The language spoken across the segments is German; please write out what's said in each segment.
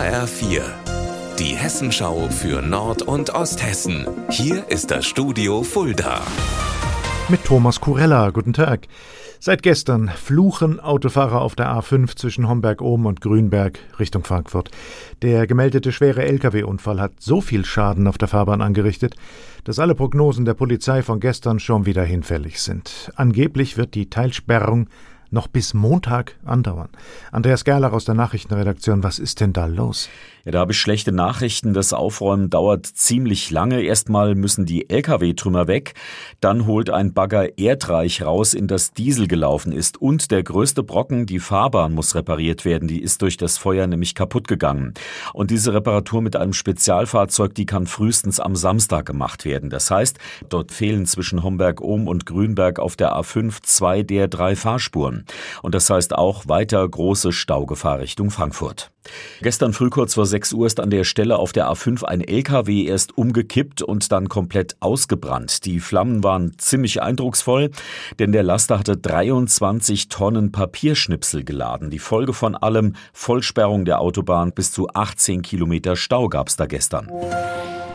HR4, die Hessenschau für Nord- und Osthessen. Hier ist das Studio Fulda. Mit Thomas Kurella, guten Tag. Seit gestern fluchen Autofahrer auf der A5 zwischen Homberg-Ohm und Grünberg Richtung Frankfurt. Der gemeldete schwere Lkw-Unfall hat so viel Schaden auf der Fahrbahn angerichtet, dass alle Prognosen der Polizei von gestern schon wieder hinfällig sind. Angeblich wird die Teilsperrung noch bis Montag andauern. Andreas Gerlach aus der Nachrichtenredaktion, was ist denn da los? Ja, da habe ich schlechte Nachrichten. Das Aufräumen dauert ziemlich lange. Erstmal müssen die Lkw-Trümmer weg. Dann holt ein Bagger Erdreich raus, in das Diesel gelaufen ist. Und der größte Brocken, die Fahrbahn, muss repariert werden. Die ist durch das Feuer nämlich kaputt gegangen. Und diese Reparatur mit einem Spezialfahrzeug, die kann frühestens am Samstag gemacht werden. Das heißt, dort fehlen zwischen Homberg-Ohm und Grünberg auf der A5 zwei der drei Fahrspuren. Und das heißt auch weiter große Staugefahr Richtung Frankfurt. Gestern früh kurz vor 6 Uhr ist an der Stelle auf der A5 ein LKW erst umgekippt und dann komplett ausgebrannt. Die Flammen waren ziemlich eindrucksvoll, denn der Laster hatte 23 Tonnen Papierschnipsel geladen. Die Folge von allem Vollsperrung der Autobahn bis zu 18 Kilometer Stau gab's da gestern.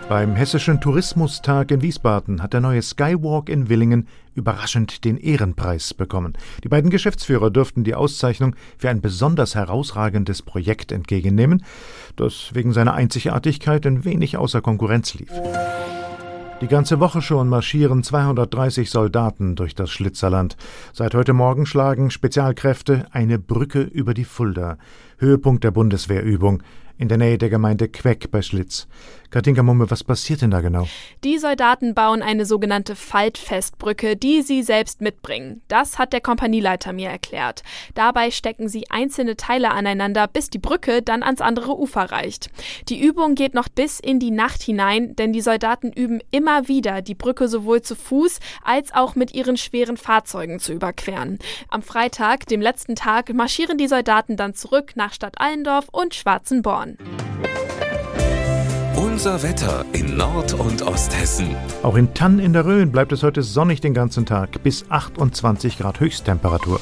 Beim Hessischen Tourismustag in Wiesbaden hat der neue Skywalk in Willingen überraschend den Ehrenpreis bekommen. Die beiden Geschäftsführer dürften die Auszeichnung für ein besonders herausragendes Projekt entgegennehmen, das wegen seiner Einzigartigkeit ein wenig außer Konkurrenz lief. Die ganze Woche schon marschieren 230 Soldaten durch das Schlitzerland. Seit heute Morgen schlagen Spezialkräfte eine Brücke über die Fulda. Höhepunkt der Bundeswehrübung in der Nähe der Gemeinde Queck bei Schlitz. Katinka Mumme, was passiert denn da genau? Die Soldaten bauen eine sogenannte Faltfestbrücke, die sie selbst mitbringen. Das hat der Kompanieleiter mir erklärt. Dabei stecken sie einzelne Teile aneinander, bis die Brücke dann ans andere Ufer reicht. Die Übung geht noch bis in die Nacht hinein, denn die Soldaten üben immer wieder, die Brücke sowohl zu Fuß als auch mit ihren schweren Fahrzeugen zu überqueren. Am Freitag, dem letzten Tag, marschieren die Soldaten dann zurück nach Stadt Allendorf und Schwarzenborn. Unser Wetter in Nord- und Osthessen. Auch in Tann in der Rhön bleibt es heute sonnig den ganzen Tag, bis 28 Grad Höchsttemperatur.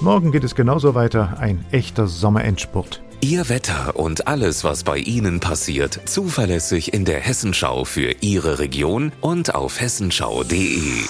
Morgen geht es genauso weiter, ein echter Sommerendspurt. Ihr Wetter und alles, was bei Ihnen passiert, zuverlässig in der Hessenschau für Ihre Region und auf hessenschau.de.